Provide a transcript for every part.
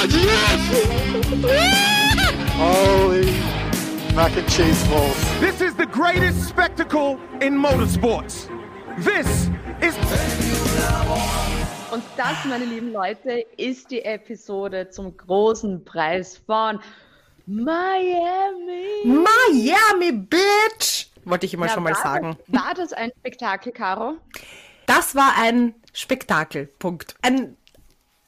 God, yes! Holy mac and cheese balls. This is the greatest spectacle in motorsports. This is. Und das, meine lieben Leute, ist die Episode zum großen Preis von Miami. Miami, Bitch! Wollte ich immer Ja, schon mal war sagen. Das, war das ein Spektakel, Caro? Das war ein Spektakel. Punkt. Ein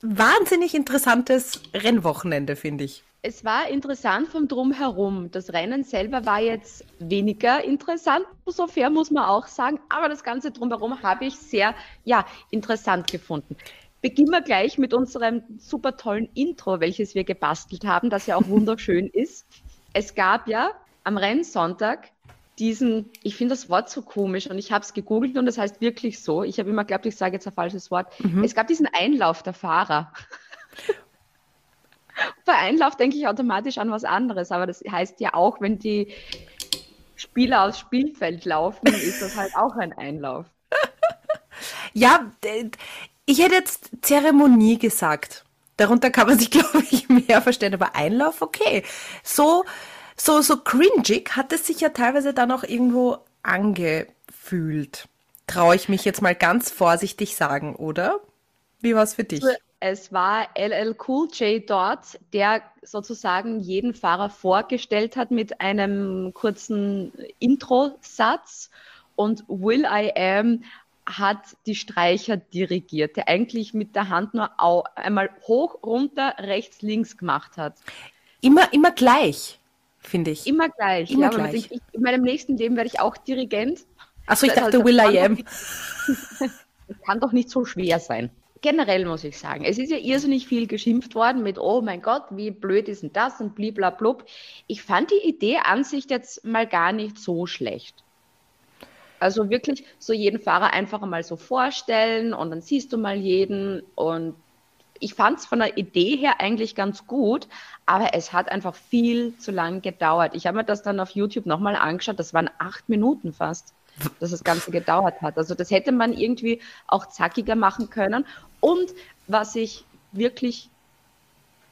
wahnsinnig interessantes Rennwochenende, finde ich. Es war interessant vom Drumherum. Das Rennen selber war jetzt weniger interessant, so fair muss man auch sagen. Aber das Ganze drumherum habe ich sehr, ja, interessant gefunden. Beginnen wir gleich mit unserem super tollen Intro, welches wir gebastelt haben, das ja auch wunderschön ist. Es gab ja am Rennsonntag diesen, ich finde das Wort so komisch und ich habe es gegoogelt und das heißt wirklich so. Ich habe immer geglaubt, ich sage jetzt ein falsches Wort. Es gab diesen Einlauf der Fahrer. Bei Einlauf denke ich automatisch an was anderes, aber das heißt ja auch, wenn die Spieler aufs Spielfeld laufen, ist das halt auch ein Einlauf. Ja, ich hätte jetzt Zeremonie gesagt. Darunter kann man sich, glaube ich, mehr verstehen. Aber Einlauf, okay. So, so, so cringig hat es sich ja teilweise dann auch irgendwo angefühlt. Traue ich mich jetzt mal ganz vorsichtig sagen, oder? Wie war es für dich? Es war LL Cool J dort, der sozusagen jeden Fahrer vorgestellt hat mit einem kurzen Intro-Satz und Will I Am hat die Streicher dirigiert, der eigentlich mit der Hand nur einmal hoch, runter, rechts, links gemacht hat. Immer, immer gleich, finde ich. Immer gleich. Immer ja, gleich. Ich, ich, in meinem nächsten Leben werde ich auch Dirigent. Achso, ich Also, dachte das Will I Am. kann doch nicht so schwer sein. Generell muss ich sagen, es ist ja irrsinnig viel geschimpft worden mit, oh mein Gott, wie blöd ist denn das und bliblablub. Ich fand die Idee an sich jetzt mal gar nicht so schlecht. Also wirklich so jeden Fahrer einfach mal so vorstellen und dann siehst du mal jeden und ich fand es von der Idee her eigentlich ganz gut, aber es hat einfach viel zu lang gedauert. Ich habe mir das dann auf YouTube nochmal angeschaut, das waren acht Minuten fast, dass das Ganze gedauert hat. Also das hätte man irgendwie auch zackiger machen können. Und was ich wirklich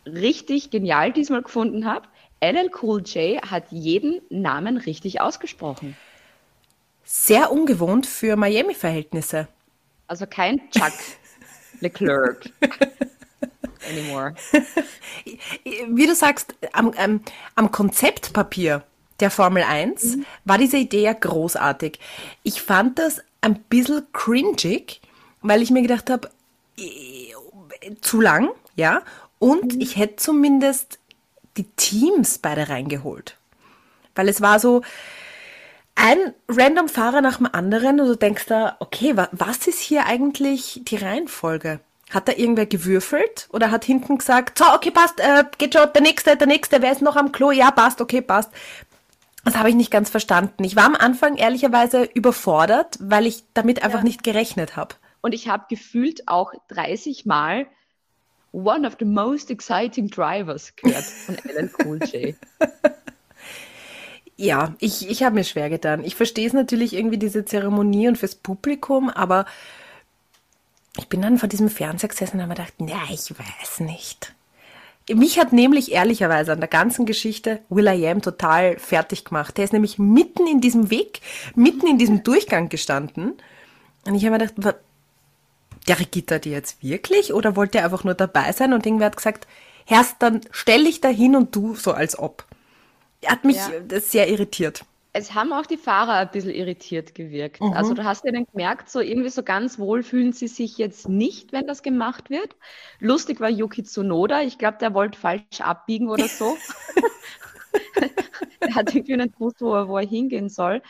richtig genial diesmal gefunden habe, LL Cool J hat jeden Namen richtig ausgesprochen. Sehr ungewohnt für Miami-Verhältnisse. Also kein Chuck Leclerc anymore. Wie du sagst, am, am, am Konzeptpapier der Formel 1 war diese Idee ja großartig. Ich fand das ein bisschen cringig, weil ich mir gedacht habe, zu lang, ja, und ich hätte zumindest die Teams beide reingeholt. Weil es war so ein random Fahrer nach dem anderen und du denkst da, okay, wa was ist hier eigentlich die Reihenfolge? Hat da irgendwer gewürfelt oder hat hinten gesagt, so, okay, passt, äh, geht schon, der nächste, der nächste, wer ist noch am Klo? Ja, passt, okay, passt. Das habe ich nicht ganz verstanden. Ich war am Anfang ehrlicherweise überfordert, weil ich damit einfach nicht gerechnet habe. Und ich habe gefühlt auch 30 Mal One of the most exciting drivers gehört von LL Cool J. Ja, ich, ich habe mir schwer getan. Ich verstehe es natürlich irgendwie, diese Zeremonie und fürs Publikum, aber ich bin dann vor diesem Fernseher gesessen und habe mir gedacht, na, ich weiß nicht. Mich hat nämlich ehrlicherweise an der ganzen Geschichte Will I Am total fertig gemacht. Der ist nämlich mitten in diesem Weg, mitten in diesem Durchgang gestanden. Und ich habe mir gedacht, regiert er die jetzt wirklich oder wollte er einfach nur dabei sein? Und irgendwer hat gesagt, Herrst, dann stell dich da hin und du so als ob. Er hat mich Ja. sehr irritiert. Es haben auch die Fahrer ein bisschen irritiert gewirkt. Also du hast ja dann gemerkt, so irgendwie so ganz wohl fühlen sie sich jetzt nicht, wenn das gemacht wird. Lustig war Yuki Tsunoda. Ich glaube, der wollte falsch abbiegen oder so. er hat irgendwie nicht gewusst, wo er, wo er hingehen soll.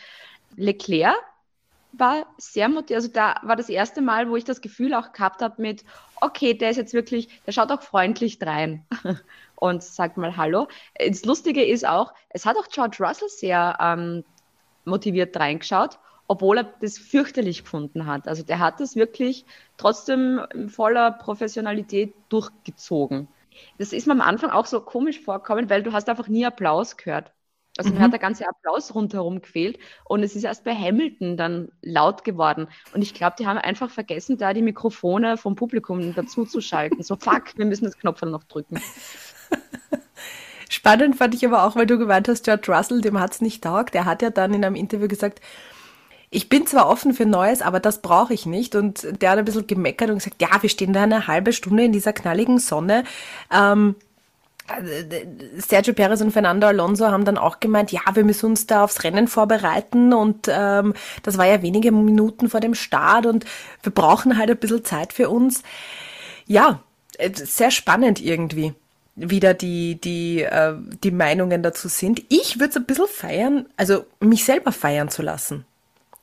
Leclerc war sehr motiviert. Also da war das erste Mal, wo ich das Gefühl auch gehabt habe mit, okay, der ist jetzt wirklich, der schaut auch freundlich drein und sagt mal Hallo. Das Lustige ist auch, es hat auch George Russell sehr ähm, motiviert reingeschaut, obwohl er das fürchterlich gefunden hat. Also der hat das wirklich trotzdem in voller Professionalität durchgezogen. Das ist mir am Anfang auch so komisch vorkommen, weil du hast einfach nie Applaus gehört. Also mir hat der ganze Applaus rundherum gefehlt und es ist erst bei Hamilton dann laut geworden. Und ich glaube, die haben einfach vergessen, da die Mikrofone vom Publikum dazu zu schalten. So, fuck, wir müssen das Knopf noch drücken. Spannend fand ich aber auch, weil du gemeint hast, George Russell, dem hat's nicht taugt. Er hat ja dann in einem Interview gesagt, ich bin zwar offen für Neues, aber das brauche ich nicht. Und der hat ein bisschen gemeckert und gesagt, ja, wir stehen da eine halbe Stunde in dieser knalligen Sonne. Ähm, Sergio Perez und Fernando Alonso haben dann auch gemeint, ja, wir müssen uns da aufs Rennen vorbereiten und ähm, das war ja wenige Minuten vor dem Start und wir brauchen halt ein bisschen Zeit für uns. Ja, äh, sehr spannend irgendwie wieder die, die, äh, die Meinungen dazu sind. Ich würde es ein bisschen feiern, also mich selber feiern zu lassen.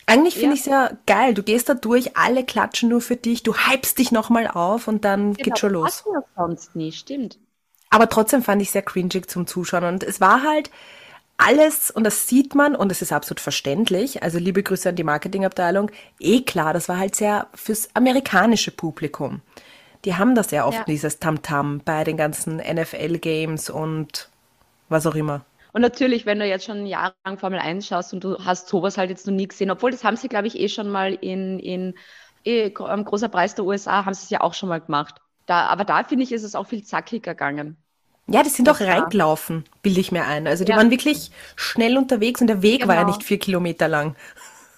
Eigentlich finde ja. ich es ja geil. Du gehst da durch, alle klatschen nur für dich, du hypst dich nochmal auf und dann genau, geht schon los. Das sonst nie, stimmt. Aber trotzdem fand ich sehr cringig zum Zuschauen. Und es war halt alles, und das sieht man, und es ist absolut verständlich, also liebe Grüße an die Marketingabteilung, eh klar, das war halt sehr fürs amerikanische Publikum. Die haben das sehr oft, ja. dieses Tamtam -Tam bei den ganzen NFL-Games und was auch immer. Und natürlich, wenn du jetzt schon jahrelang Formel 1 schaust und du hast sowas halt jetzt noch nie gesehen, obwohl das haben sie, glaube ich, eh schon mal in, in eh, am großer Preis der USA, haben sie es ja auch schon mal gemacht. Da, aber da finde ich, ist es auch viel zackiger gegangen. Ja, die sind doch reingelaufen, bilde ich mir ein. Also die ja. waren wirklich schnell unterwegs und der Weg genau. war ja genau. nicht vier Kilometer lang.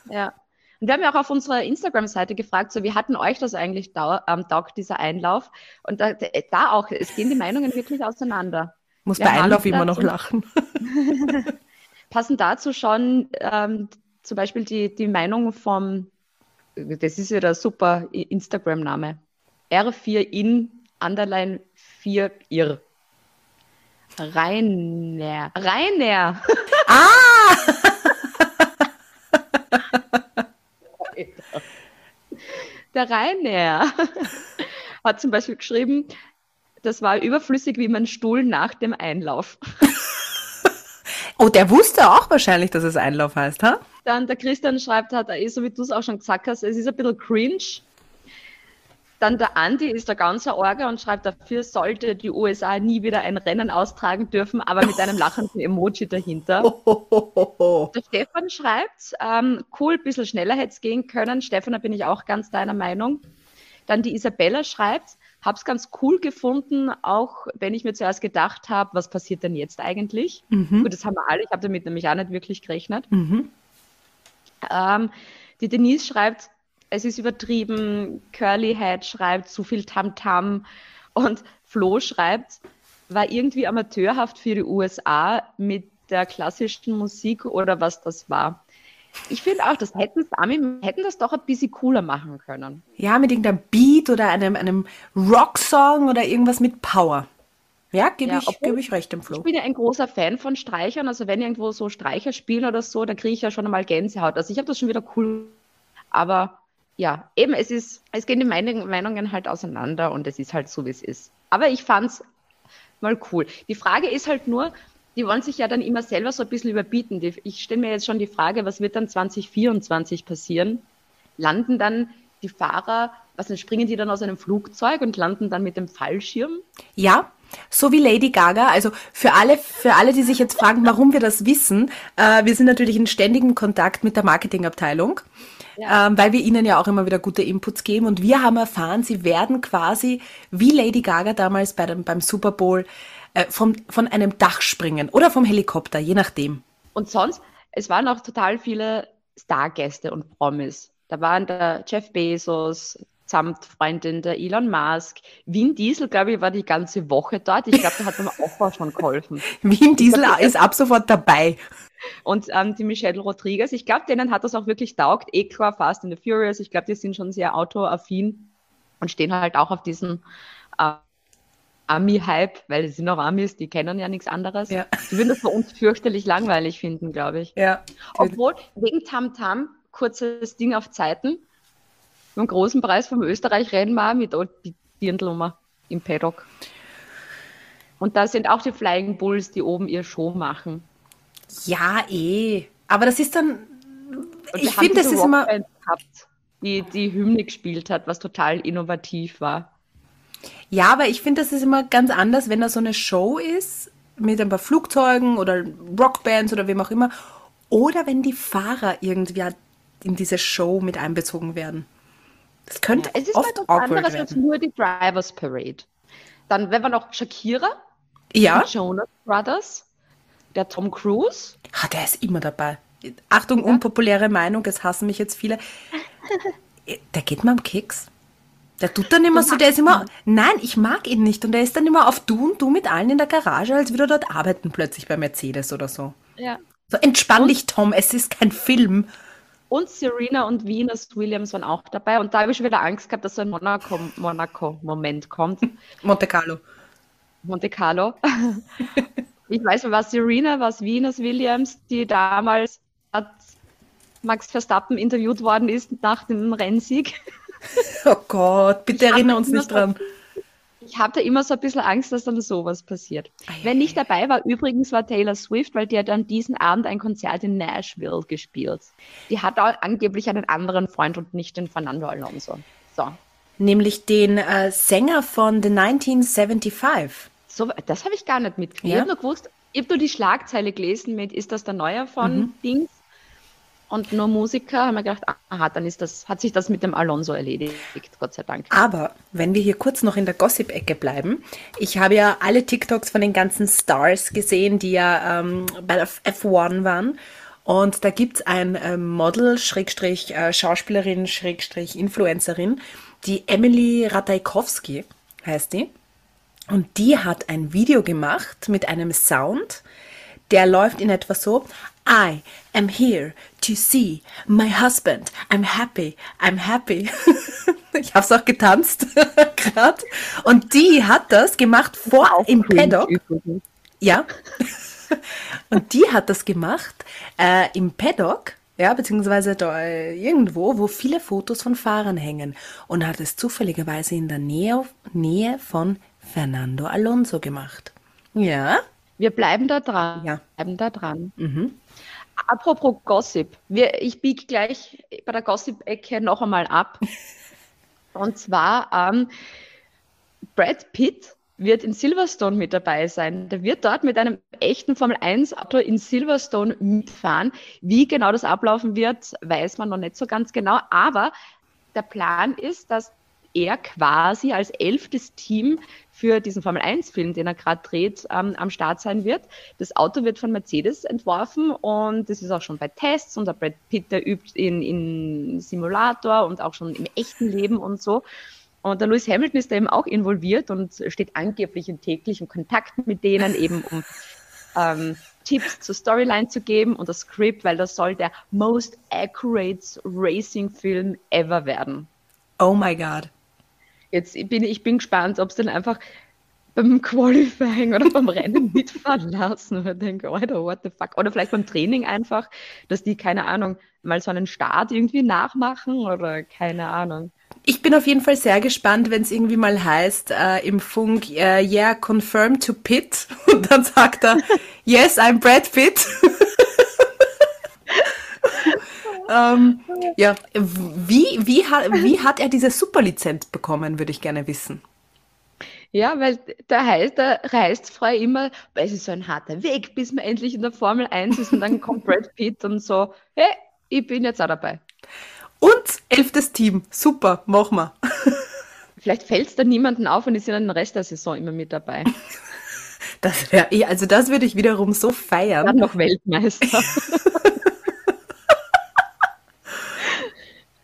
Ja. Und wir haben ja auch auf unserer Instagram-Seite gefragt, so wie hatten euch das eigentlich da, ähm, taugt, dieser Einlauf? Und da, da auch, es gehen die Meinungen wirklich auseinander. Muss wir bei Einlauf immer noch lachen. passen dazu schon ähm, zum Beispiel die, die Meinung vom, das ist ja der super Instagram-Name, R4 in Underline 4 ir. Rainer. Rainer. Ah! Der Rainer hat zum Beispiel geschrieben, das war überflüssig wie mein Stuhl nach dem Einlauf. Oh, der wusste auch wahrscheinlich, dass es Einlauf heißt, ha? Dann der Christian schreibt, hat eh, so wie du es auch schon gesagt hast, es ist ein bisschen cringe. Dann der Andi ist der ganze Orga und schreibt, dafür sollte die USA nie wieder ein Rennen austragen dürfen, aber mit einem lachenden Emoji dahinter. der Stefan schreibt, ähm, cool, ein bisschen schneller hätte es gehen können. Stefan, da bin ich auch ganz deiner Meinung. Dann die Isabella schreibt, habe es ganz cool gefunden, auch wenn ich mir zuerst gedacht habe, was passiert denn jetzt eigentlich? Mhm. Gut, das haben wir alle, ich habe damit nämlich auch nicht wirklich gerechnet. Mhm. Ähm, die Denise schreibt, es ist übertrieben, Curly Head schreibt, zu viel Tamtam -Tam. und Flo schreibt, war irgendwie amateurhaft für die USA mit der klassischen Musik oder was das war. Ich finde auch, das hätten, hätten das doch ein bisschen cooler machen können. Ja, mit irgendeinem Beat oder einem, einem Rocksong oder irgendwas mit Power. Ja, gebe ja, ich, geb ich recht im Flo. Ich bin ja ein großer Fan von Streichern. Also wenn irgendwo so Streicher spielen oder so, dann kriege ich ja schon einmal Gänsehaut. Also ich habe das schon wieder cool. Aber ja, eben, es ist, es gehen die Meinungen halt auseinander und es ist halt so, wie es ist. Aber ich fand es mal cool. Die Frage ist halt nur, die wollen sich ja dann immer selber so ein bisschen überbieten. Ich stelle mir jetzt schon die Frage, was wird dann 2024 passieren? Landen dann die Fahrer, was dann springen die dann aus einem Flugzeug und landen dann mit dem Fallschirm? Ja, so wie Lady Gaga. Also für alle, für alle, die sich jetzt fragen, warum wir das wissen, äh, wir sind natürlich in ständigem Kontakt mit der Marketingabteilung ja. ähm, weil wir ihnen ja auch immer wieder gute Inputs geben. Und wir haben erfahren, sie werden quasi wie Lady Gaga damals bei dem, beim Super Bowl äh, vom, von einem Dach springen oder vom Helikopter, je nachdem. Und sonst, es waren auch total viele Stargäste und Promis. Da waren der Jeff Bezos, samt Freundin der Elon Musk. Vin Diesel, glaube ich, war die ganze Woche dort. Ich glaube, da hat mir auch schon geholfen. Vin Diesel ist ab sofort dabei. Und ähm, die Michelle Rodriguez, ich glaube, denen hat das auch wirklich taugt. Klar, Fast and the Furious, ich glaube, die sind schon sehr autoaffin und stehen halt auch auf diesen äh, Ami-Hype, weil sie sind auch Amis, die kennen ja nichts anderes. Ja. Die würden das bei uns fürchterlich langweilig finden, glaube ich. Ja. Obwohl, wegen Tamtam, -Tam, kurzes Ding auf Zeiten, beim großen Preis vom Österreich-Rennen mit die Dirndlnummer im Paddock. Und da sind auch die Flying Bulls, die oben ihr Show machen. Ja, eh. Aber das ist dann. Und ich finde, das ist immer. Gehabt, die die Hymne gespielt hat, was total innovativ war. Ja, aber ich finde, das ist immer ganz anders, wenn da so eine Show ist, mit ein paar Flugzeugen oder Rockbands oder wem auch immer. Oder wenn die Fahrer irgendwie in diese Show mit einbezogen werden. Das könnte Es ist oft halt was anderes als werden. nur die Drivers Parade. Dann, wenn wir noch Shakira, Ja, die Jonas Brothers, der Tom Cruise. ah, der ist immer dabei. Achtung, unpopuläre Meinung, es hassen mich jetzt viele. Der geht mir am Keks. Der tut dann immer so, der ist immer, nein, ich mag ihn nicht. Und der ist dann immer auf du und du mit allen in der Garage, als würde er dort arbeiten plötzlich bei Mercedes oder so. Ja. So, entspann dich, Tom, es ist kein Film. Und Serena und Venus Williams waren auch dabei. Und da habe ich schon wieder Angst gehabt, dass so ein Monaco- Monaco-Moment kommt. Monte Carlo. Monte Carlo. ich weiß nicht, was Serena, was Venus Williams, die damals hat Max Verstappen interviewt worden ist nach dem Rennsieg. Oh Gott, bitte Ich erinnere uns nicht dran. Ich habe da immer so ein bisschen Angst, dass dann sowas passiert. Wer nicht dabei war, übrigens war Taylor Swift, weil die hat dann diesen Abend ein Konzert in Nashville gespielt. Die hat auch angeblich einen anderen Freund und nicht den Fernando Alonso. So, Nämlich den äh, Sänger von The 1975. so das habe ich gar nicht mitgekriegt. Ja? Ich habe nur gewusst, ich habe nur die Schlagzeile gelesen mit, ist das der Neue von Mhm. Dings? Und nur Musiker, haben wir gedacht, aha, dann ist das, hat sich das mit dem Alonso erledigt, Gott sei Dank. Aber wenn wir hier kurz noch in der Gossip-Ecke bleiben, ich habe ja alle TikToks von den ganzen Stars gesehen, die ja ähm, bei der F1 waren. Und da gibt's ein ähm, Model, Schrägstrich, äh, Schauspielerin, Schrägstrich, Influencerin, die Emily Ratajkowski heißt die. Und die hat ein Video gemacht mit einem Sound, der läuft in etwa so. I am here to see my husband. I'm happy. I'm happy. ich habe es auch getanzt gerade. Und die hat das gemacht vor im Paddock. Übrigens. Ja. Und die hat das gemacht äh, im Paddock, ja, beziehungsweise da äh, irgendwo, wo viele Fotos von Fahrern hängen. Und hat es zufälligerweise in der Nähe, Nähe von Fernando Alonso gemacht. Ja. Wir bleiben da dran. Ja. Bleiben da dran. Apropos Gossip. Wir, ich biege gleich bei der Gossip-Ecke noch einmal ab. Und zwar, ähm, Brad Pitt wird in Silverstone mit dabei sein. Der wird dort mit einem echten Formel-1-Auto in Silverstone mitfahren. Wie genau das ablaufen wird, weiß man noch nicht so ganz genau. Aber der Plan ist, dass er quasi als elftes Team für diesen Formel-1-Film, den er gerade dreht, ähm, am Start sein wird. Das Auto wird von Mercedes entworfen und das ist auch schon bei Tests und der Brad Pitt, der übt in, in Simulator und auch schon im echten Leben und so. Und der Lewis Hamilton ist da eben auch involviert und steht angeblich in täglichem Kontakt mit denen, eben um ähm, Tipps zur Storyline zu geben und das Script, weil das soll der most accurate Racing-Film ever werden. Oh my God. Jetzt bin ich bin gespannt, ob es dann einfach beim Qualifying oder beim Rennen mitfahren lassen. Und denke, Alter, what the fuck? Oder vielleicht beim Training einfach, dass die, keine Ahnung, mal so einen Start irgendwie nachmachen oder keine Ahnung. Ich bin auf jeden Fall sehr gespannt, wenn es irgendwie mal heißt äh, im Funk, äh, yeah, confirm to Pitt. Und dann sagt er, yes, I'm Brad Pitt. ähm, ja, wie, wie, hat, wie hat er diese Superlizenz bekommen, würde ich gerne wissen. Ja, weil da heißt, da reist frei immer, weil es ist so ein harter Weg, bis man endlich in der Formel 1 ist und dann kommt Brad Pitt und so, hey, ich bin jetzt auch dabei. Und elftes Team, super, mach mal. Vielleicht fällt es dann niemanden auf und die sind dann den Rest der Saison immer mit dabei. Das wäre, eh- also das würde ich wiederum so Dann feiern. noch Weltmeister.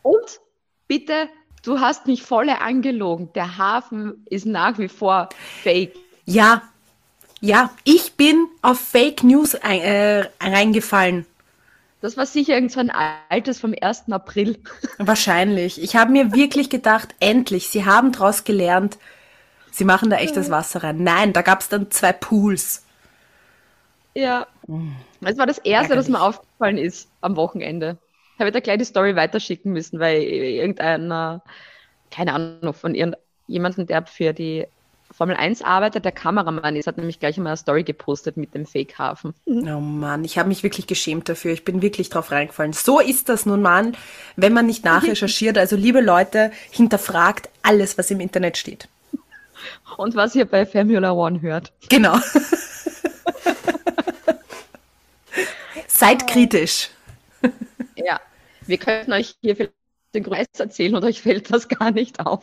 und bitte, du hast mich volle angelogen. Der Hafen ist nach wie vor fake. Ja, ja, ich bin auf Fake News ein, äh, reingefallen. Das war sicher irgend so ein altes vom 1. April. Wahrscheinlich. Ich habe mir wirklich gedacht, endlich, sie haben daraus gelernt, sie machen da echtes Wasser rein. Nein, da gab es dann zwei Pools. Ja. Das war das Erste, das Ärgerlich. mir aufgefallen ist am Wochenende. Ich habe da gleich die Story weiterschicken müssen, weil irgendeiner, keine Ahnung, von irgendjemandem, der für die Formel 1 arbeitet, der Kameramann ist, hat nämlich gleich einmal eine Story gepostet mit dem Fake-Hafen. Oh Mann, ich habe mich wirklich geschämt dafür. Ich bin wirklich drauf reingefallen. So ist das nun mal, wenn man nicht nachrecherchiert. Also liebe Leute, hinterfragt alles, was im Internet steht. Und was ihr bei Formula One hört. Genau. Seid kritisch. Ja, wir könnten euch hier vielleicht den Kreis erzählen oder euch fällt das gar nicht auf.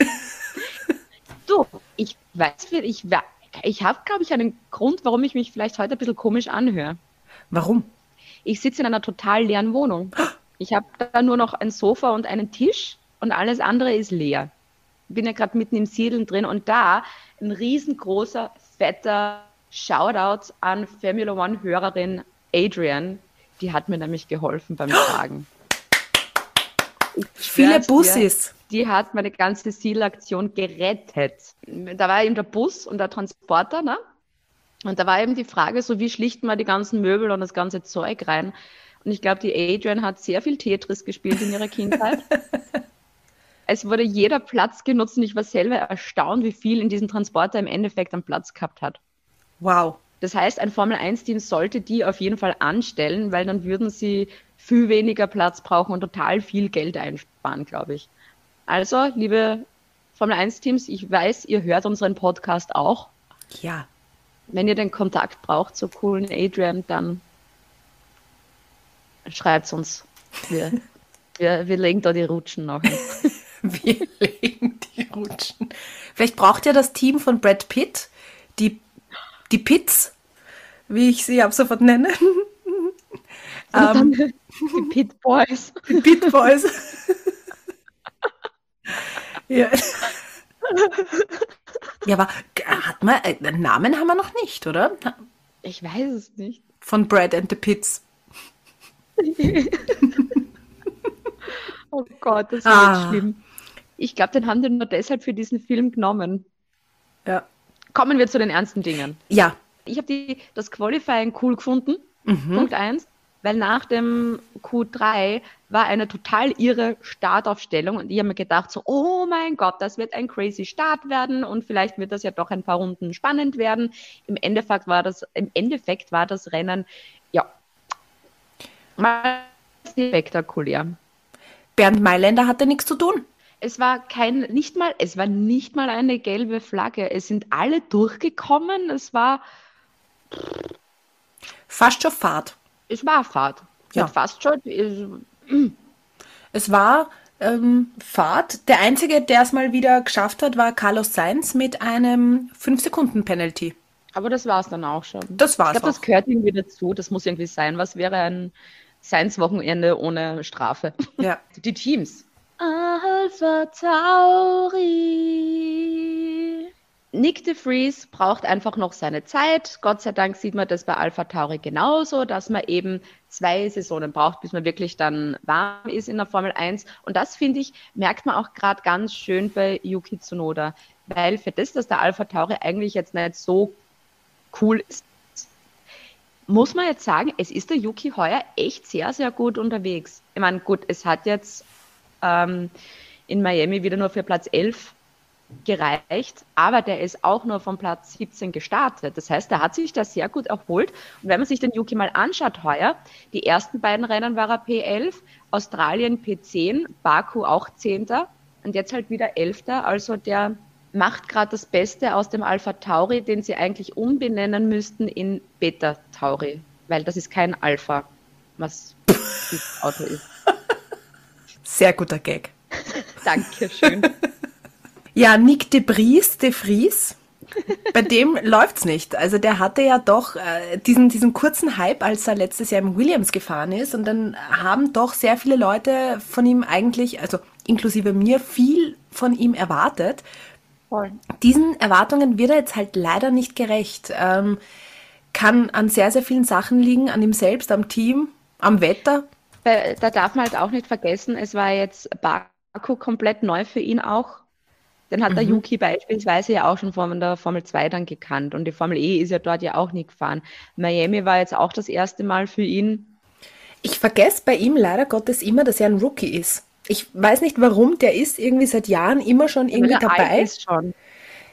du, ich weiß, ich, ich habe, glaube ich, einen Grund, warum ich mich vielleicht heute ein bisschen komisch anhöre. Warum? Ich sitze in einer total leeren Wohnung. Ich habe da nur noch ein Sofa und einen Tisch und alles andere ist leer. Ich bin ja gerade mitten im Siedeln drin und da ein riesengroßer, fetter Shoutout an Formula One-Hörerin Adrian. Die hat mir nämlich geholfen beim Tragen. Viele Bussis. die hat meine ganze Zielaktion gerettet. Da war eben der Bus und der Transporter, ne? Und da war eben die Frage, so wie schlichten wir die ganzen Möbel und das ganze Zeug rein. Und ich glaube, die Adrian hat sehr viel Tetris gespielt in ihrer Kindheit. es wurde jeder Platz genutzt und ich war selber erstaunt, wie viel in diesem Transporter im Endeffekt an Platz gehabt hat. Wow. Das heißt, ein Formel-1-Team sollte die auf jeden Fall anstellen, weil dann würden sie viel weniger Platz brauchen und total viel Geld einsparen, glaube ich. Also, liebe Formel-1-Teams, ich weiß, ihr hört unseren Podcast auch. Ja. Wenn ihr den Kontakt braucht zur coolen Adrian, dann schreibt uns. Wir, wir, wir legen da die Rutschen noch hin. wir legen die Rutschen. Vielleicht braucht ja das Team von Brad Pitt, die, die Pitts, wie ich sie ab sofort nenne. ähm, die Pit Boys. Die Pit Boys. ja. ja, aber hat man, äh, einen Namen haben wir noch nicht, oder? Ich weiß es nicht. Von Brad and the Pits. oh Gott, das war ah. schlimm. Ich glaube, den haben die nur deshalb für diesen Film genommen. Ja. Kommen wir zu den ernsten Dingen. Ja. Ich habe das Qualifying cool gefunden. Mhm. Punkt 1 weil nach dem Q3 war eine total irre Startaufstellung und ich habe mir gedacht so, oh mein Gott, das wird ein crazy Start werden und vielleicht wird das ja doch ein paar Runden spannend werden. Im Endeffekt war das, im Endeffekt war das Rennen, ja, mal spektakulär. Bernd Mailänder hatte nichts zu tun. Es war kein, nicht mal, es war nicht mal eine gelbe Flagge. Es sind alle durchgekommen. Es war fast schon Fahrt es war Fahrt. Ja. Fast schon. Es war ähm, Fahrt. Der Einzige, der es mal wieder geschafft hat, war Carlos Sainz mit einem 5-Sekunden-Penalty. Aber das war es dann auch schon. Das war's Ich glaube, das gehört irgendwie dazu. Das muss irgendwie sein. Was wäre ein Sainz-Wochenende ohne Strafe? Ja. Die Teams. Alpha Tauri. Nick de Vries braucht einfach noch seine Zeit. Gott sei Dank sieht man das bei Alpha Tauri genauso, dass man eben zwei Saisonen braucht, bis man wirklich dann warm ist in der Formel 1. Und das, finde ich, merkt man auch gerade ganz schön bei Yuki Tsunoda. Weil für das, dass der Alpha Tauri eigentlich jetzt nicht so cool ist, muss man jetzt sagen, es ist der Yuki heuer echt sehr, sehr gut unterwegs. Ich meine, gut, es hat jetzt ähm, in Miami wieder nur für Platz 11 gereicht, aber der ist auch nur von Platz 17 gestartet. Das heißt, er hat sich da sehr gut erholt. Und wenn man sich den Yuki mal anschaut heuer, die ersten beiden Rennen war er P11, Australien P10, Baku auch 10. und jetzt halt wieder 11. Also der macht gerade das Beste aus dem Alpha Tauri, den sie eigentlich umbenennen müssten in Beta Tauri, weil das ist kein Alpha, was das Auto ist. Sehr guter Gag. Dankeschön. Ja, Nick de Vries, de Vries. Bei dem läuft's nicht. Also der hatte ja doch äh, diesen, diesen kurzen Hype, als er letztes Jahr im Williams gefahren ist. Und dann haben doch sehr viele Leute von ihm eigentlich, also inklusive mir, viel von ihm erwartet. Voll. Diesen Erwartungen wird er jetzt halt leider nicht gerecht. Ähm, kann an sehr, sehr vielen Sachen liegen, an ihm selbst, am Team, am Wetter. Da darf man halt auch nicht vergessen, es war jetzt Baku komplett neu für ihn auch. Den hat mhm. der Yuki beispielsweise ja auch schon von der Formel 2 dann gekannt und die Formel E ist ja dort ja auch nie gefahren. Miami war jetzt auch das erste Mal für ihn. Ich vergesse bei ihm leider Gottes immer, dass er ein Rookie ist. Ich weiß nicht warum, der ist irgendwie seit Jahren immer schon irgendwie dabei. Ist schon.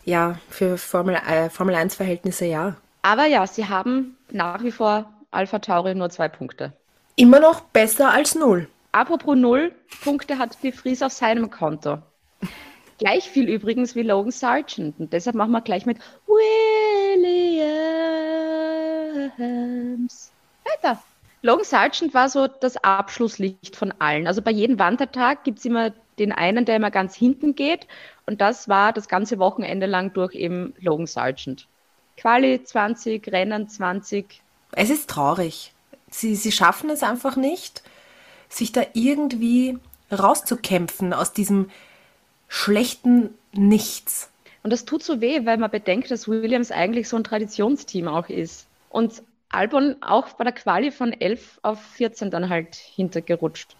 Ja, für Formel, äh, Formel 1 Verhältnisse ja. Aber ja, sie haben nach wie vor Alpha Tauri nur zwei Punkte. Immer noch besser als null. Apropos null Punkte hat die Fries auf seinem Konto. Gleich viel übrigens wie Logan Sargent. Und deshalb machen wir gleich mit Williams. Weiter. Logan Sargent war so das Abschlusslicht von allen. Also bei jedem Wandertag gibt es immer den einen, der immer ganz hinten geht. Und das war das ganze Wochenende lang durch eben Logan Sargent. Quali 20, Rennen 20. Es ist traurig. Sie, sie schaffen es einfach nicht, sich da irgendwie rauszukämpfen aus diesem schlechten Nichts. Und das tut so weh, weil man bedenkt, dass Williams eigentlich so ein Traditionsteam auch ist. Und Albon auch bei der Quali von 11 auf 14 dann halt hintergerutscht.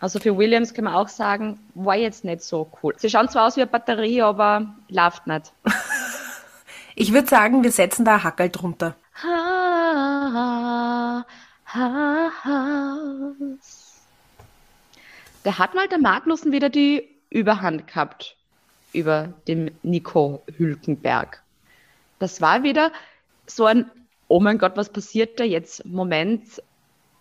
Also für Williams kann man auch sagen, war jetzt nicht so cool. Sie schauen zwar aus wie eine Batterie, aber läuft nicht. Ich würde sagen, wir setzen da Hackel drunter. Ha, ha, ha. Da hat mal der Magnussen wieder die Überhand gehabt über dem Nico Hülkenberg. Das war wieder so ein, oh mein Gott, was passiert da jetzt? Moment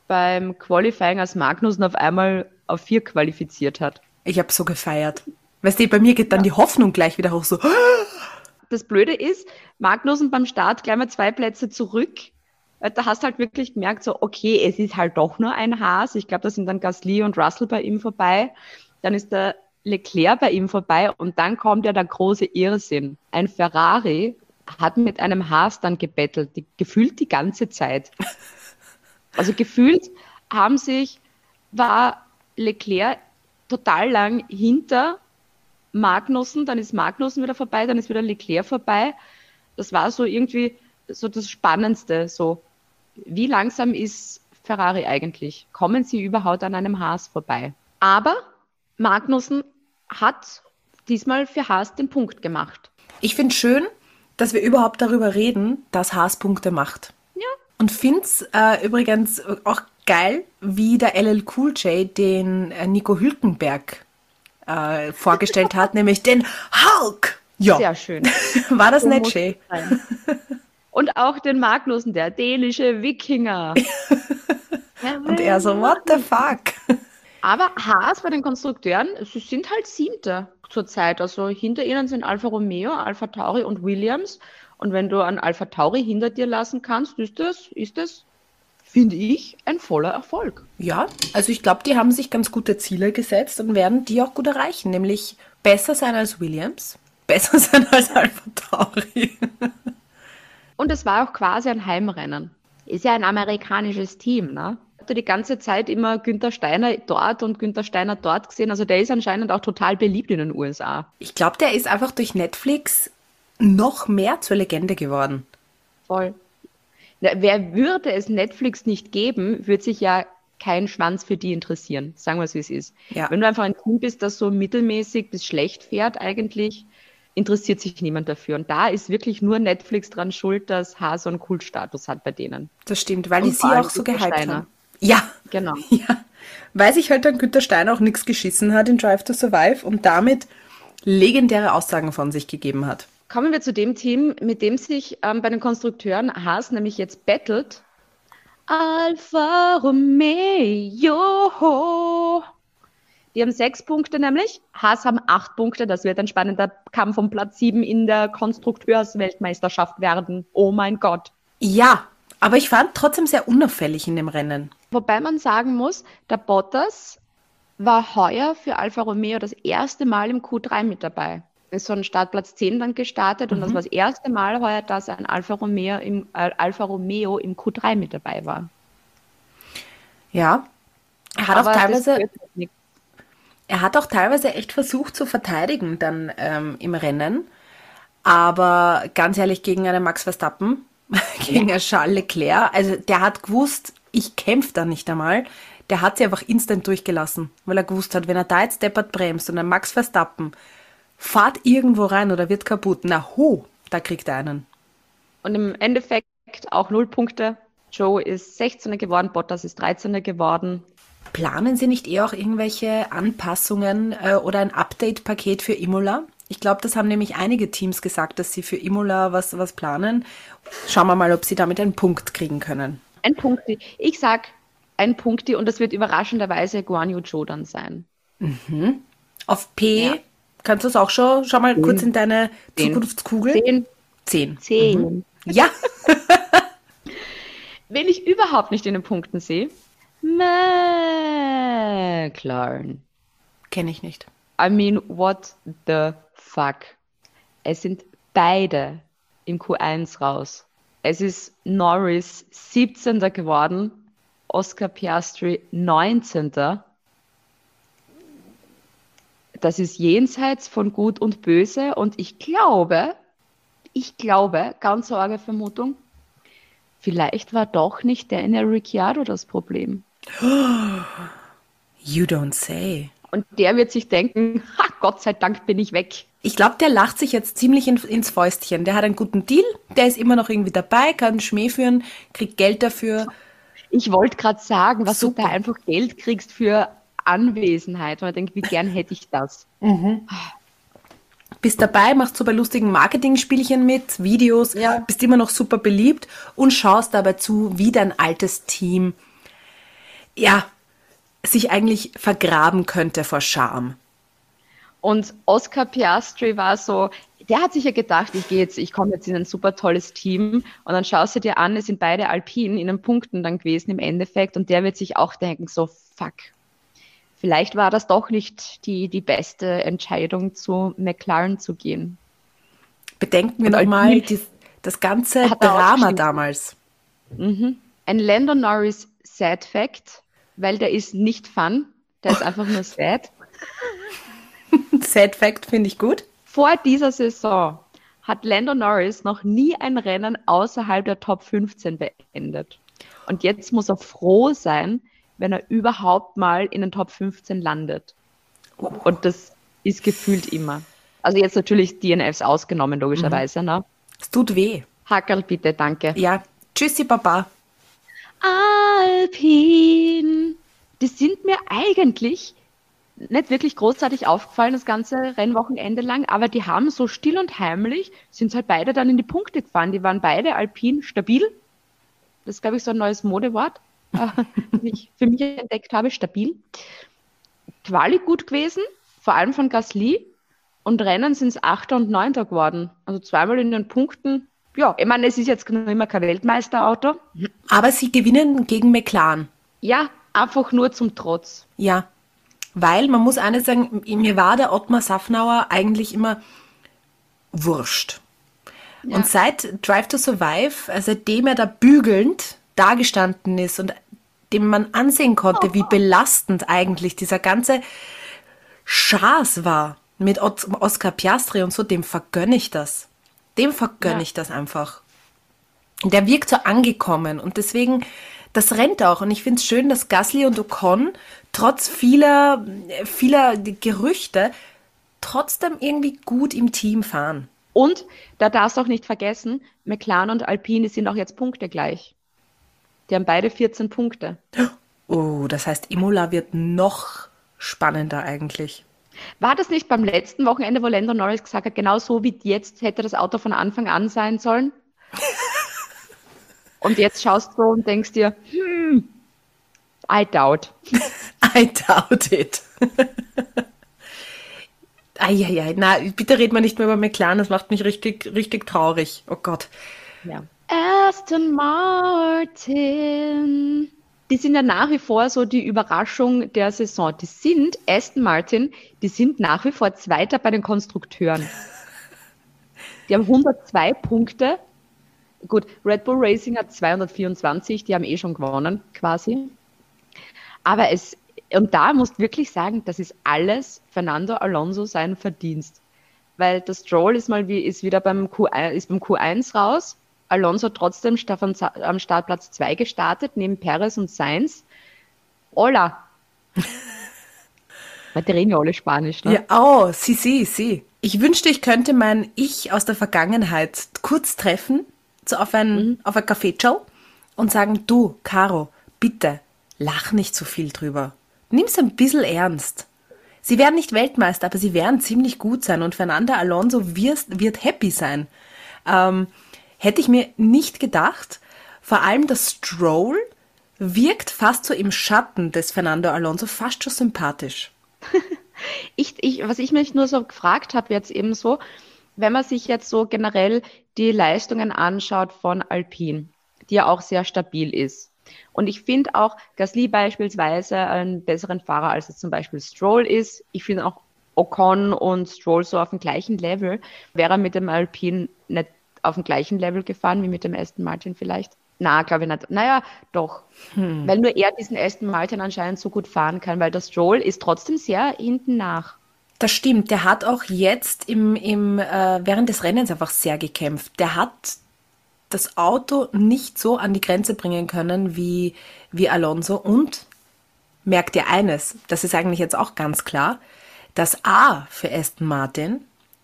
beim Qualifying, als Magnussen auf einmal auf vier qualifiziert hat. Ich habe so gefeiert. Weißt du, bei mir geht dann ja. die Hoffnung gleich wieder hoch so. Das Blöde ist, Magnussen beim Start gleich mal zwei Plätze zurück. Da hast du halt wirklich gemerkt, so, okay, es ist halt doch nur ein Haas. Ich glaube, da sind dann Gasly und Russell bei ihm vorbei. Dann ist der Leclerc bei ihm vorbei und dann kommt ja der große Irrsinn. Ein Ferrari hat mit einem Haas dann gebettelt, die, gefühlt die ganze Zeit. Also gefühlt haben sich, war Leclerc total lang hinter Magnussen, dann ist Magnussen wieder vorbei, dann ist wieder Leclerc vorbei. Das war so irgendwie so das Spannendste. So, wie langsam ist Ferrari eigentlich? Kommen sie überhaupt an einem Haas vorbei? Aber Magnussen hat diesmal für Haas den Punkt gemacht. Ich finde schön, dass wir überhaupt darüber reden, dass Haas Punkte macht. Ja. Und finde es äh, übrigens auch geil, wie der LL Cool J den äh, Nico Hülkenberg äh, vorgestellt hat, nämlich den Hulk. Ja. Sehr schön. War das so nicht schön? Und auch den Magnussen, der dänische Wikinger. Und er so, what the fuck? Aber Haas bei den Konstrukteuren, sie sind halt Siebter zurzeit. Also hinter ihnen sind Alfa Romeo, Alfa Tauri und Williams. Und wenn du an Alfa Tauri hinter dir lassen kannst, ist das, ist das, finde ich, ein voller Erfolg. Ja, also ich glaube, die haben sich ganz gute Ziele gesetzt und werden die auch gut erreichen, nämlich besser sein als Williams, besser sein als Alfa Tauri. Und es war auch quasi ein Heimrennen. Ist ja ein amerikanisches Team, ne? habe die ganze Zeit immer Günther Steiner dort und Günther Steiner dort gesehen. Also der ist anscheinend auch total beliebt in den USA. Ich glaube, der ist einfach durch Netflix noch mehr zur Legende geworden. Voll. Wer würde es Netflix nicht geben, würde sich ja kein Schwanz für die interessieren. Sagen wir es, wie es ist. Ja. Wenn du einfach ein Team bist, das so mittelmäßig bis schlecht fährt, eigentlich interessiert sich niemand dafür. Und da ist wirklich nur Netflix dran schuld, dass Haas einen Kultstatus hat bei denen. Das stimmt, weil die sie auch so gehypt Steiner. haben. Ja. Genau. Ja. Weil sich halt dann Günter Stein auch nichts geschissen hat in Drive to Survive und damit legendäre Aussagen von sich gegeben hat. Kommen wir zu dem Team, mit dem sich ähm, bei den Konstrukteuren Haas nämlich jetzt bettelt. Alfa Romeo. Die haben sechs Punkte nämlich. Haas haben acht Punkte. Das wird ein spannender Kampf um Platz sieben in der Konstrukteursweltmeisterschaft werden. Oh mein Gott. Ja, aber ich fand trotzdem sehr unauffällig in dem Rennen. Wobei man sagen muss, der Bottas war heuer für Alfa Romeo das erste Mal im Q3 mit dabei. Ist so ein Startplatz 10 dann gestartet mhm. und das mhm. war das erste Mal heuer, dass ein Alfa Romeo im, äh, Alfa Romeo im Q3 mit dabei war. Ja, hat Aber auch teilweise. Er hat auch teilweise echt versucht zu verteidigen dann ähm, im Rennen. Aber ganz ehrlich, gegen einen Max Verstappen gegen ja. Charles Leclerc. Also der hat gewusst, ich kämpfe da nicht einmal. Der hat sie einfach instant durchgelassen, weil er gewusst hat, wenn er da jetzt deppert bremst und ein Max Verstappen fahrt irgendwo rein oder wird kaputt, na ho, da kriegt er einen. Und im Endeffekt auch null Punkte. Joe ist 16er geworden, Bottas ist 13er geworden. Planen Sie nicht eher auch irgendwelche Anpassungen äh, oder ein Update-Paket für Imola? Ich glaube, das haben nämlich einige Teams gesagt, dass sie für Imola was, was planen. Schauen wir mal, ob sie damit einen Punkt kriegen können. Ein Punkt. Ich sag ein Punkt und das wird überraschenderweise Guan Yu Zhou dann sein. Mhm. Auf P ja. kannst du es auch schon, schau mal Zehn. kurz in deine Zehn. Zukunftskugel. Zehn. Zehn. Zehn. Mhm. Ja. Wen ich überhaupt nicht in den Punkten sehe, McLaren. Kenne ich nicht. I mean, what the fuck? Es sind beide im Q1 raus. Es ist Norris 17. geworden, Oscar Piastri 19. Das ist jenseits von Gut und Böse und ich glaube, ich glaube, ganz arge Vermutung, vielleicht war doch nicht Daniel Ricciardo das Problem. You don't say. Und der wird sich denken, ha, Gott sei Dank bin ich weg. Ich glaube, der lacht sich jetzt ziemlich in, ins Fäustchen. Der hat einen guten Deal, der ist immer noch irgendwie dabei, kann Schmäh führen, kriegt Geld dafür. Ich wollte gerade sagen, was Super. du da einfach Geld kriegst für Anwesenheit. Ich denke, wie gern hätte ich das. Bist dabei, machst super lustigen Marketing-Spielchen mit, Videos, Ja. bist immer noch super beliebt und schaust dabei zu, wie dein altes Team, ja, sich eigentlich vergraben könnte vor Scham. Und Oscar Piastri war so, der hat sich ja gedacht, ich gehe jetzt, ich komme jetzt in ein super tolles Team und dann schaust du dir an, es sind beide Alpinen in den Punkten dann gewesen im Endeffekt und der wird sich auch denken, so fuck, vielleicht war das doch nicht die, die beste Entscheidung, zu McLaren zu gehen. Bedenken wir nochmal das ganze Drama damals. Ein Lando Norris Sad Fact, weil der ist nicht fun, der ist einfach nur sad. Sad Fact finde ich gut. Vor dieser Saison hat Lando Norris noch nie ein Rennen außerhalb der Top 15 beendet. Und jetzt muss er froh sein, wenn er überhaupt mal in den Top 15 landet. Und das ist gefühlt immer. Also jetzt natürlich DNFs ausgenommen, logischerweise. Ne? Es tut weh. Hackerl, bitte, danke. Ja, tschüssi, Papa. Alpin. Die sind mir eigentlich nicht wirklich großartig aufgefallen, das ganze Rennwochenende lang, aber die haben so still und heimlich, sind halt beide dann in die Punkte gefahren. Die waren beide Alpin stabil. Das ist, glaube ich, so ein neues Modewort, äh, das ich für mich entdeckt habe, stabil. Quali gut gewesen, vor allem von Gasly. Und Rennen sind es Achter und Neunter geworden. Also zweimal in den Punkten. Ja, ich meine, es ist jetzt noch immer kein Weltmeisterauto. Aber sie gewinnen gegen McLaren. Ja, einfach nur zum Trotz. Ja, weil man muss eines sagen, mir war der Ottmar Safnauer eigentlich immer wurscht. Ja. Und seit Drive to Survive, äh, seitdem er da bügelnd dagestanden ist und dem man ansehen konnte, wie belastend eigentlich dieser ganze Schaß war mit Oscar Piastri und so, dem vergönne ich das. Dem vergönne Ja. ich das einfach. Der wirkt so angekommen und deswegen, das rennt auch. Und ich finde es schön, dass Gasly und Ocon trotz vieler, vieler Gerüchte trotzdem irgendwie gut im Team fahren. Und da darfst du auch nicht vergessen, McLaren und Alpine sind auch jetzt Punkte gleich. Die haben beide 14 Punkte. Oh, das heißt, Imola wird noch spannender eigentlich. War das nicht beim letzten Wochenende, wo Lando Norris gesagt hat, genau so wie jetzt hätte das Auto von Anfang an sein sollen? und jetzt schaust du und denkst dir, hm, I doubt. I doubt it. Eieiei, na, bitte red mal nicht mehr über McLaren, das macht mich richtig, richtig traurig. Oh Gott. Ja. Aston Martin. Die sind ja nach wie vor so die Überraschung der Saison. Die sind, Aston Martin, die sind nach wie vor Zweiter bei den Konstrukteuren. Die haben 102 Punkte. Gut, Red Bull Racing hat 224, die haben eh schon gewonnen, quasi. Aber es, und da musst du wirklich sagen, das ist alles Fernando Alonso sein Verdienst. Weil das Stroll ist mal wie, ist wieder beim Q1, ist beim Q1 raus. Alonso trotzdem am Startplatz 2 gestartet, neben Perez und Sainz. Hola. Weil die reden ja alle Spanisch, ne? Ja, oh, sie, sie, sie. Ich wünschte, ich könnte mein Ich aus der Vergangenheit kurz treffen, so auf ein, auf ein Kaffeetschau und sagen, du, Caro, bitte, lach nicht so viel drüber. Nimm's ein bisschen ernst. Sie werden nicht Weltmeister, aber sie werden ziemlich gut sein und Fernando Alonso wirst, wird happy sein. Ähm, hätte ich mir nicht gedacht. Vor allem das Stroll wirkt fast so im Schatten des Fernando Alonso, fast schon sympathisch. Ich, ich, was ich mich nur so gefragt habe jetzt eben so, wenn man sich jetzt so generell die Leistungen anschaut von Alpine, die ja auch sehr stabil ist. Und ich finde auch Gasly beispielsweise einen besseren Fahrer, als es zum Beispiel Stroll ist. Ich finde auch Ocon und Stroll so auf dem gleichen Level. Wäre mit dem Alpine nicht auf dem gleichen Level gefahren wie mit dem Aston Martin vielleicht? Na, glaube ich nicht. Naja, doch. Hm. Weil nur er diesen Aston Martin anscheinend so gut fahren kann, weil der Stroll ist trotzdem sehr hinten nach. Das stimmt. Der hat auch jetzt im, im, äh, während des Rennens einfach sehr gekämpft. Der hat das Auto nicht so an die Grenze bringen können wie, wie Alonso. Und merkt ihr eines, das ist eigentlich jetzt auch ganz klar, das A für Aston Martin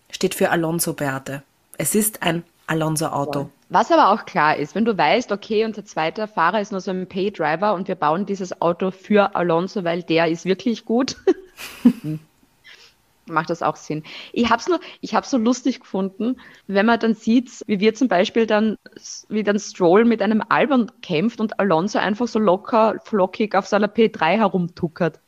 steht für Alonso Beate. Es ist ein Alonso-Auto. Was aber auch klar ist, wenn du weißt, okay, unser zweiter Fahrer ist nur so ein Pay-Driver und wir bauen dieses Auto für Alonso, weil der ist wirklich gut, macht das auch Sinn. Ich habe es nur, ich habe so lustig gefunden, wenn man dann sieht, wie wir zum Beispiel dann, wie dann Stroll mit einem Albon kämpft und Alonso einfach so locker, flockig auf seiner P3 herumtuckert.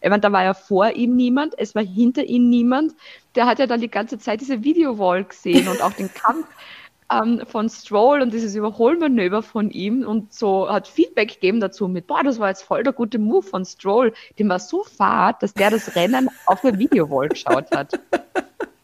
Ich meine, da war ja vor ihm niemand, es war hinter ihm niemand. Der hat ja dann die ganze Zeit diese Videowall gesehen und auch den Kampf ähm, von Stroll und dieses Überholmanöver von ihm und so hat Feedback gegeben dazu mit, boah, das war jetzt voll der gute Move von Stroll. Dem war so fad, dass der das Rennen auf der Videowall geschaut hat.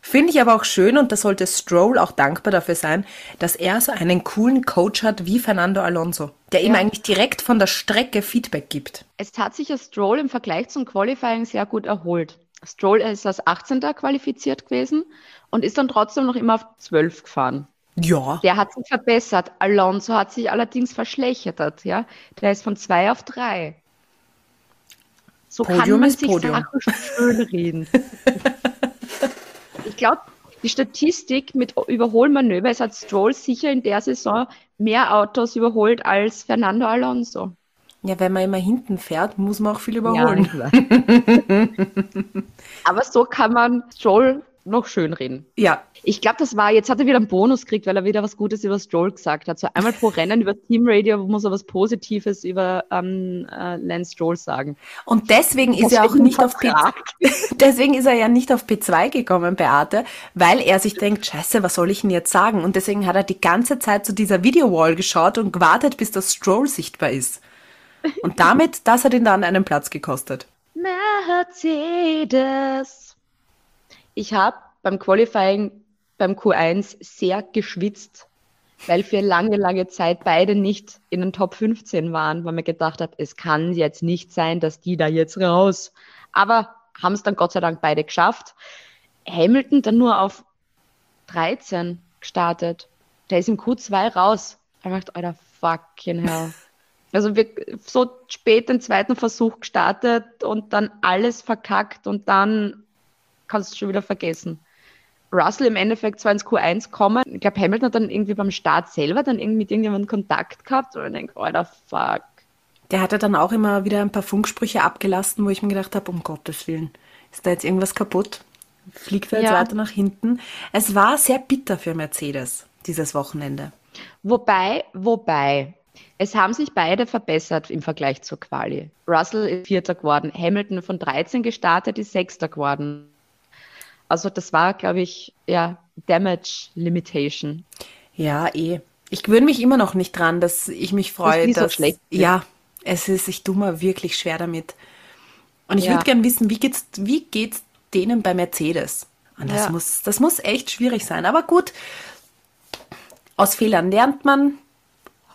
Finde ich aber auch schön und da sollte Stroll auch dankbar dafür sein, dass er so einen coolen Coach hat wie Fernando Alonso, der ja. ihm eigentlich direkt von der Strecke Feedback gibt. Es hat sich ja Stroll im Vergleich zum Qualifying sehr gut erholt. Stroll ist als 18. qualifiziert gewesen und ist dann trotzdem noch immer auf 12 gefahren. Ja. Der hat sich verbessert. Alonso hat sich allerdings verschlechtert. Ja? Der ist von zwei auf drei. So Podium kann man sich Podium. Sachen schön reden. ich glaube, die Statistik mit Überholmanöver, es hat Stroll sicher in der Saison mehr Autos überholt als Fernando Alonso. Ja, wenn man immer hinten fährt, muss man auch viel überholen. Ja, Aber so kann man Stroll noch schön reden. Ja. Ich glaube, das war, jetzt hat er wieder einen Bonus gekriegt, weil er wieder was Gutes über Stroll gesagt hat. So einmal pro Rennen über Team Radio muss er was Positives über ähm, äh, Lance Stroll sagen. Und deswegen ist er auch nicht auf P deswegen ist er ja nicht auf P2 gekommen, Beate, weil er sich denkt, scheiße, was soll ich denn jetzt sagen? Und deswegen hat er die ganze Zeit zu dieser Videowall geschaut und gewartet, bis das Stroll sichtbar ist. Und damit, das hat ihn dann einen Platz gekostet. Mercedes. Ich habe beim Qualifying beim Q1 sehr geschwitzt, weil für lange, lange Zeit beide nicht in den Top 15 waren, weil man gedacht hat, es kann jetzt nicht sein, dass die da jetzt raus. Aber haben es dann Gott sei Dank beide geschafft. Hamilton dann nur auf 13 gestartet. Der ist im Q2 raus. Er macht, alter fucking hell. Also wir so spät den zweiten Versuch gestartet und dann alles verkackt und dann kannst du schon wieder vergessen. Russell im Endeffekt zwar ins Q1 kommen. Ich glaube, Hamilton hat dann irgendwie beim Start selber dann irgendwie mit irgendjemandem Kontakt gehabt und ich denke, alter fuck. Der hatte dann auch immer wieder ein paar Funksprüche abgelassen, wo ich mir gedacht habe, um Gottes Willen, ist da jetzt irgendwas kaputt? Fliegt er jetzt ja. weiter nach hinten? Es war sehr bitter für Mercedes, dieses Wochenende. Wobei, wobei, es haben sich beide verbessert im Vergleich zur Quali. Russell ist Vierter geworden, Hamilton von 13 gestartet ist Sechster geworden. Also das war, glaube ich, ja, Damage Limitation. Ja, eh. Ich gewöhne mich immer noch nicht dran, dass ich mich freue, das dass so schlecht ja, es ist, ich tue mir wirklich schwer damit. Und ich ja. würde gerne wissen, wie geht's, wie geht's denen bei Mercedes? Und das ja. muss, das muss echt schwierig sein. Aber gut, aus Fehlern lernt man,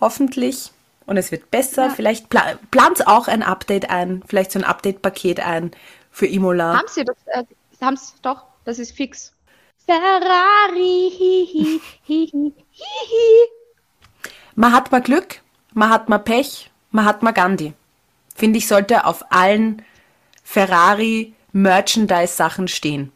hoffentlich. Und es wird besser. Ja. Vielleicht pla plant auch ein Update ein, vielleicht so ein Update-Paket ein für Imola. Haben Sie das? Äh, haben Sie doch das ist fix. Ferrari. Hi, hi, hi, man hat mal Glück, man hat mal Pech, man hat mal Gandhi. Finde ich, sollte auf allen Ferrari Merchandise-Sachen stehen.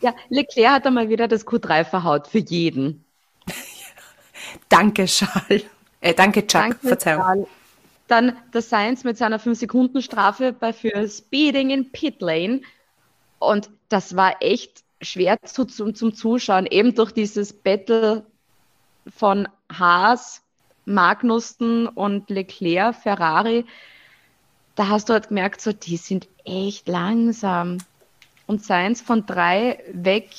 ja, Leclerc hat einmal wieder das Q3 verhaut, für jeden. danke, Charles. Äh, danke, Chuck, danke, Verzeihung. Charles. Dann der Science mit seiner 5-Sekunden-Strafe für Speeding in Pit Lane. Und das war echt schwer zu, zum, zum Zuschauen, eben durch dieses Battle von Haas, Magnussen und Leclerc, Ferrari. Da hast du halt gemerkt, so, die sind echt langsam. Und Science von drei weg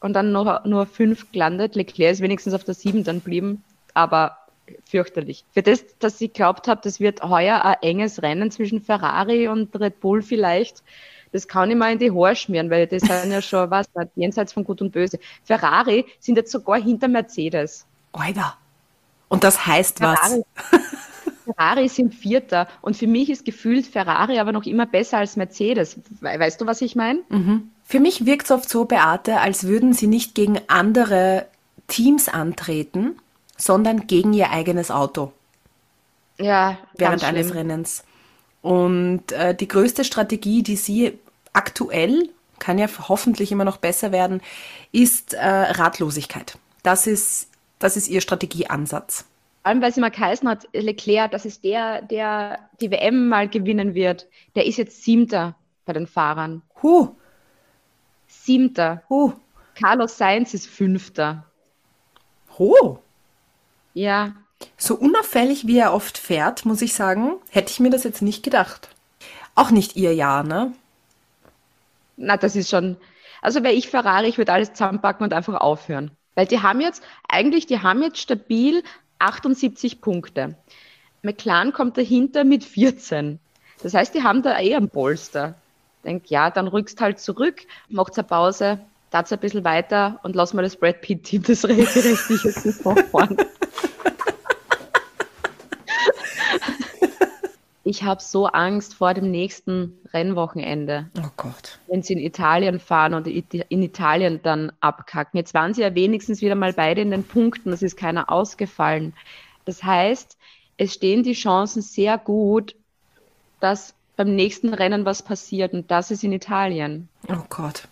und dann noch nur fünf gelandet. Leclerc ist wenigstens auf der sieben dann blieben, aber fürchterlich. Für das, dass ich glaubt habe, das wird heuer ein enges Rennen zwischen Ferrari und Red Bull vielleicht, das kann ich mal in die Haare schmieren, weil das sind ja schon, was, jenseits von Gut und Böse. Ferrari sind jetzt sogar hinter Mercedes. Alter. Und das heißt Ferrari, was? Ferrari sind Vierter und für mich ist gefühlt Ferrari aber noch immer besser als Mercedes. Weißt du, was ich meine? Mhm. Für mich wirkt es oft so, Beate, als würden sie nicht gegen andere Teams antreten, sondern gegen ihr eigenes Auto. Ja, während ganz eines schlimm. Rennens. Und äh, die größte Strategie, die sie aktuell, kann ja hoffentlich immer noch besser werden, ist äh, Ratlosigkeit. Das ist, das ist ihr Strategieansatz. Vor allem, weil sie mal geheißen hat, Leclerc, das ist der, der die WM mal gewinnen wird. Der ist jetzt Siebter bei den Fahrern. Huh, Siebter. huh, Carlos Sainz ist Fünfter. huh. Ja, So unauffällig, wie er oft fährt, muss ich sagen, hätte ich mir das jetzt nicht gedacht. Auch nicht ihr Jahr, ne? na, das ist schon. Also wäre ich Ferrari, ich würde alles zusammenpacken und einfach aufhören. Weil die haben jetzt, eigentlich, die haben jetzt stabil 78 Punkte. McLaren kommt dahinter mit 14. Das heißt, die haben da eh ein Polster. Denk, ja, dann rückst halt zurück, macht's eine Pause, tat's ein bisschen weiter und lass mal das Brad Pitt-Team das restliche Saison fahren. Ich habe so Angst vor dem nächsten Rennwochenende Oh Gott. wenn sie in Italien fahren und in Italien dann abkacken. Jetzt waren sie ja wenigstens wieder mal beide in den Punkten, es ist keiner ausgefallen. Das heißt, es stehen die Chancen sehr gut, dass beim nächsten Rennen was passiert und das ist in Italien. Oh Gott.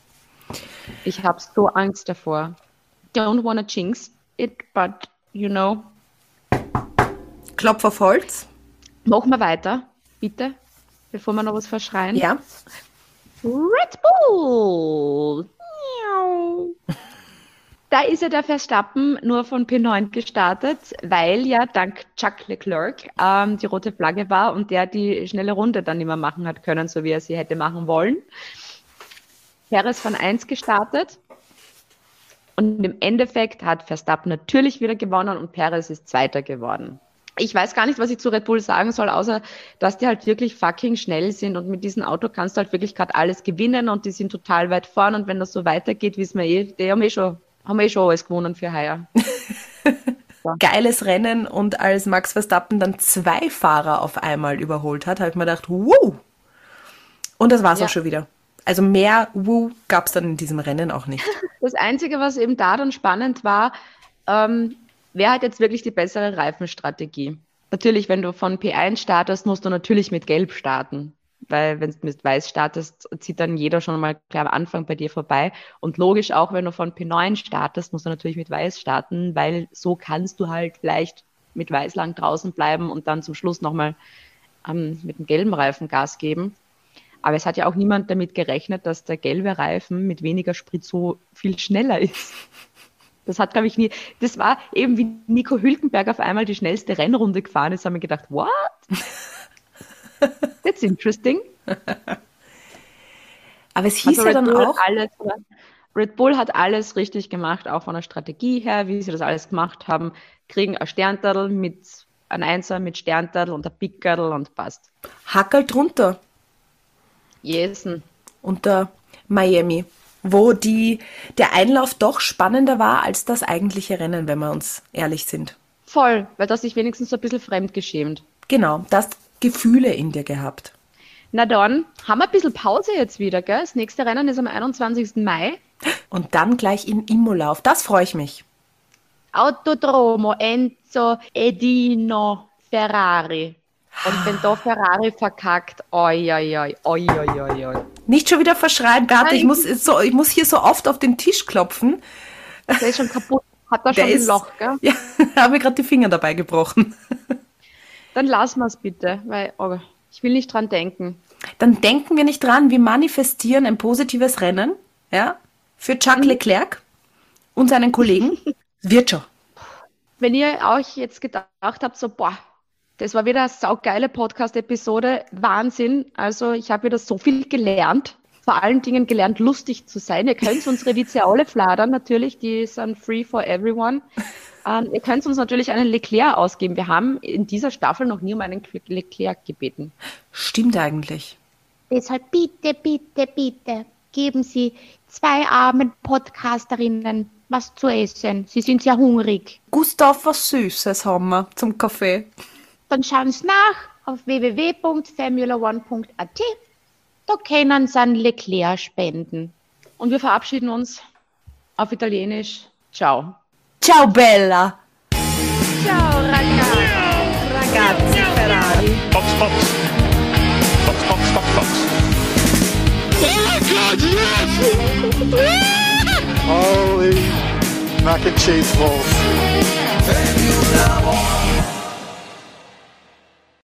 Ich habe so Angst davor. Don't wanna jinx it, but you know. Klopf auf Holz. Machen wir weiter, bitte, bevor wir noch was verschreien. Ja. Red Bull. Da ist ja der Verstappen nur von P9 gestartet, weil ja dank Chuck Leclerc ähm, die rote Flagge war und der die schnelle Runde dann nicht mehr machen hat können, so wie er sie hätte machen wollen. Perez von 1 gestartet und im Endeffekt hat Verstappen natürlich wieder gewonnen und Perez ist Zweiter geworden. Ich weiß gar nicht, was ich zu Red Bull sagen soll, außer dass die halt wirklich fucking schnell sind und mit diesem Auto kannst du halt wirklich gerade alles gewinnen und die sind total weit vorn und wenn das so weitergeht, wissen wir eh, die haben eh schon, haben eh schon alles gewonnen für heuer. Geiles Rennen und als Max Verstappen dann zwei Fahrer auf einmal überholt hat, habe ich mir gedacht, wow. Und das war's Ja. auch schon wieder. Also mehr Woo gab es dann in diesem Rennen auch nicht. Das Einzige, was eben da dann spannend war, ähm, wer hat jetzt wirklich die bessere Reifenstrategie? Natürlich, wenn du von P1 startest, musst du natürlich mit Gelb starten. Weil wenn du mit Weiß startest, zieht dann jeder schon mal gleich am Anfang bei dir vorbei. Und logisch auch, wenn du von P9 startest, musst du natürlich mit Weiß starten, weil so kannst du halt vielleicht mit Weiß lang draußen bleiben und dann zum Schluss nochmal ähm, mit dem gelben Reifen Gas geben. Aber es hat ja auch niemand damit gerechnet, dass der gelbe Reifen mit weniger Sprit so viel schneller ist. Das hat, glaube ich, nie. Das war eben wie Nico Hülkenberg auf einmal die schnellste Rennrunde gefahren ist, haben wir gedacht, what? That's interesting. Aber es hieß Also ja dann Bull auch, Alles, Red Bull hat alles richtig gemacht, auch von der Strategie her, wie sie das alles gemacht haben. Kriegen ein Sterntadel mit ein Einser mit Sterntadel und ein Pickerl und passt. Hackerl drunter Jesen. unter Miami, wo die, der Einlauf doch spannender war als das eigentliche Rennen, wenn wir uns ehrlich sind. Voll, weil das sich wenigstens so ein bisschen fremdgeschämt. Genau, das Gefühle in dir gehabt. Na dann, haben wir ein bisschen Pause jetzt wieder, gell? Das nächste Rennen ist am 21. Mai. Und dann gleich in Imola. Auf das freue ich mich. Autodromo, Enzo, Edino, Ferrari. Und wenn da Ferrari verkackt, oi, oi, oi, oi, oi, oi. Nicht schon wieder verschreien, Beate, ich muss, so, ich muss hier so oft auf den Tisch klopfen. Der ist schon kaputt. Hat da schon ein ist- Loch, gell? Ja, habe gerade die Finger dabei gebrochen. Dann lassen wir es bitte, weil oh, ich will nicht dran denken. Dann denken wir nicht dran, wir manifestieren ein positives Rennen, ja, für Chuck Mhm. Leclerc und seinen Kollegen. Wird schon. Wenn ihr euch jetzt gedacht habt, so, boah, das war wieder eine saugeile Podcast-Episode, Wahnsinn. Also ich habe wieder so viel gelernt. vor allen Dingen gelernt, lustig zu sein. Ihr könnt unsere Witze alle fladern, natürlich, die sind free for everyone. Ähm, ihr könnt uns natürlich einen Leclerc ausgeben. Wir haben in dieser Staffel noch nie um einen Leclerc gebeten. Stimmt eigentlich. Deshalb bitte, bitte, bitte geben Sie zwei armen Podcasterinnen was zu essen. Sie sind sehr hungrig. Gustav, was Süßes haben wir zum Kaffee. Dann schauen Sie nach auf www.formula1.at. Da können Sie einen Leclerc spenden. Und wir verabschieden uns auf Italienisch. Ciao. Ciao Bella. Ciao ragazzi. Ragazzi Ferrari. Box, box. Box, box, box, box. Oh God, yes! Holy mac and cheese balls.